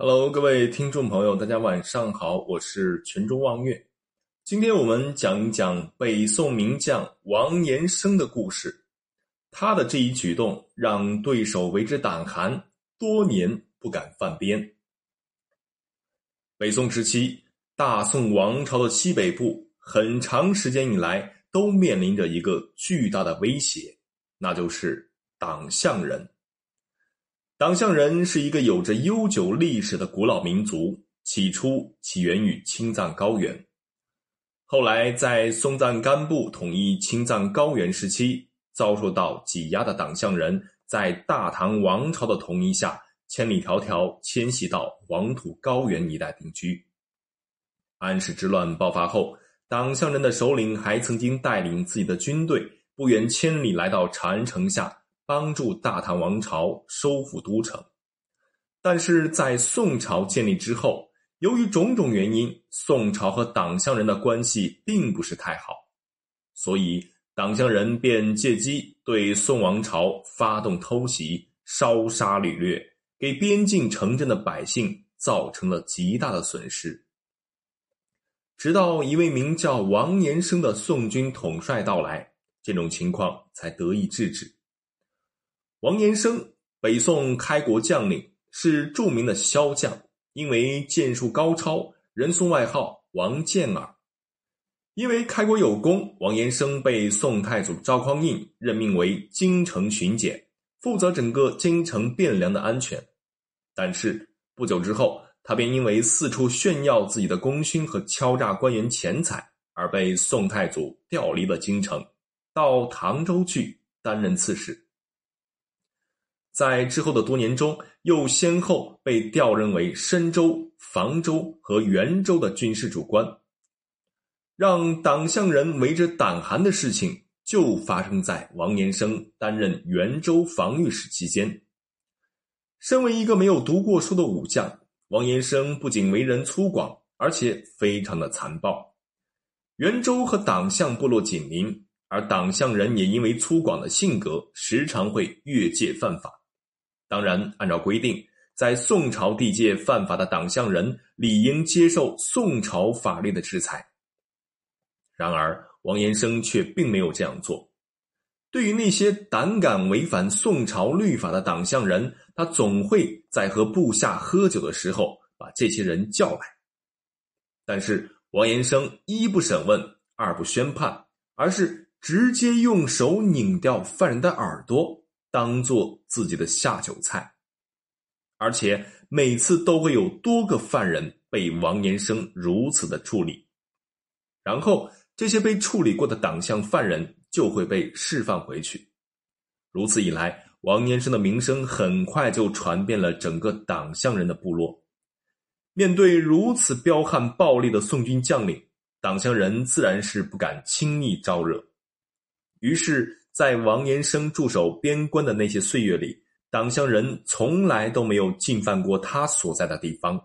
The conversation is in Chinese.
Hello，各位听众朋友，大家晚上好，我是泉州望月。今天我们讲一讲北宋名将王延生的故事。他的这一举动让对手为之胆寒，多年不敢犯边。北宋时期，大宋王朝的西北部很长时间以来都面临着一个巨大的威胁，那就是党项人。党项人是一个有着悠久历史的古老民族，起初起源于青藏高原，后来在松赞干布统一青藏高原时期。遭受到挤压的党项人，在大唐王朝的统一下，千里迢迢迁徙到黄土高原一带定居。安史之乱爆发后，党项人的首领还曾经带领自己的军队不远千里来到长安城下，帮助大唐王朝收复都城。但是在宋朝建立之后，由于种种原因，宋朝和党项人的关系并不是太好，所以。党项人便借机对宋王朝发动偷袭，烧杀掳掠，给边境城镇的百姓造成了极大的损失。直到一位名叫王延生的宋军统帅到来，这种情况才得以制止。王延生，北宋开国将领，是著名的骁将，因为剑术高超，人送外号“王剑耳”。因为开国有功，王延生被宋太祖赵匡胤任命为京城巡检，负责整个京城汴梁的安全。但是不久之后，他便因为四处炫耀自己的功勋和敲诈官员钱财，而被宋太祖调离了京城，到唐州去担任刺史。在之后的多年中，又先后被调任为深州、房州和元州的军事主官。让党项人为之胆寒的事情，就发生在王延生担任元州防御使期间。身为一个没有读过书的武将，王延生不仅为人粗犷，而且非常的残暴。元州和党项部落紧邻，而党项人也因为粗犷的性格，时常会越界犯法。当然，按照规定，在宋朝地界犯法的党项人，理应接受宋朝法律的制裁。然而，王延生却并没有这样做。对于那些胆敢违反宋朝律法的党项人，他总会在和部下喝酒的时候把这些人叫来。但是，王延生一不审问，二不宣判，而是直接用手拧掉犯人的耳朵，当做自己的下酒菜。而且，每次都会有多个犯人被王延生如此的处理，然后。这些被处理过的党项犯人就会被释放回去，如此一来，王延生的名声很快就传遍了整个党项人的部落。面对如此彪悍暴力的宋军将领，党项人自然是不敢轻易招惹。于是，在王延生驻守边关的那些岁月里，党项人从来都没有进犯过他所在的地方，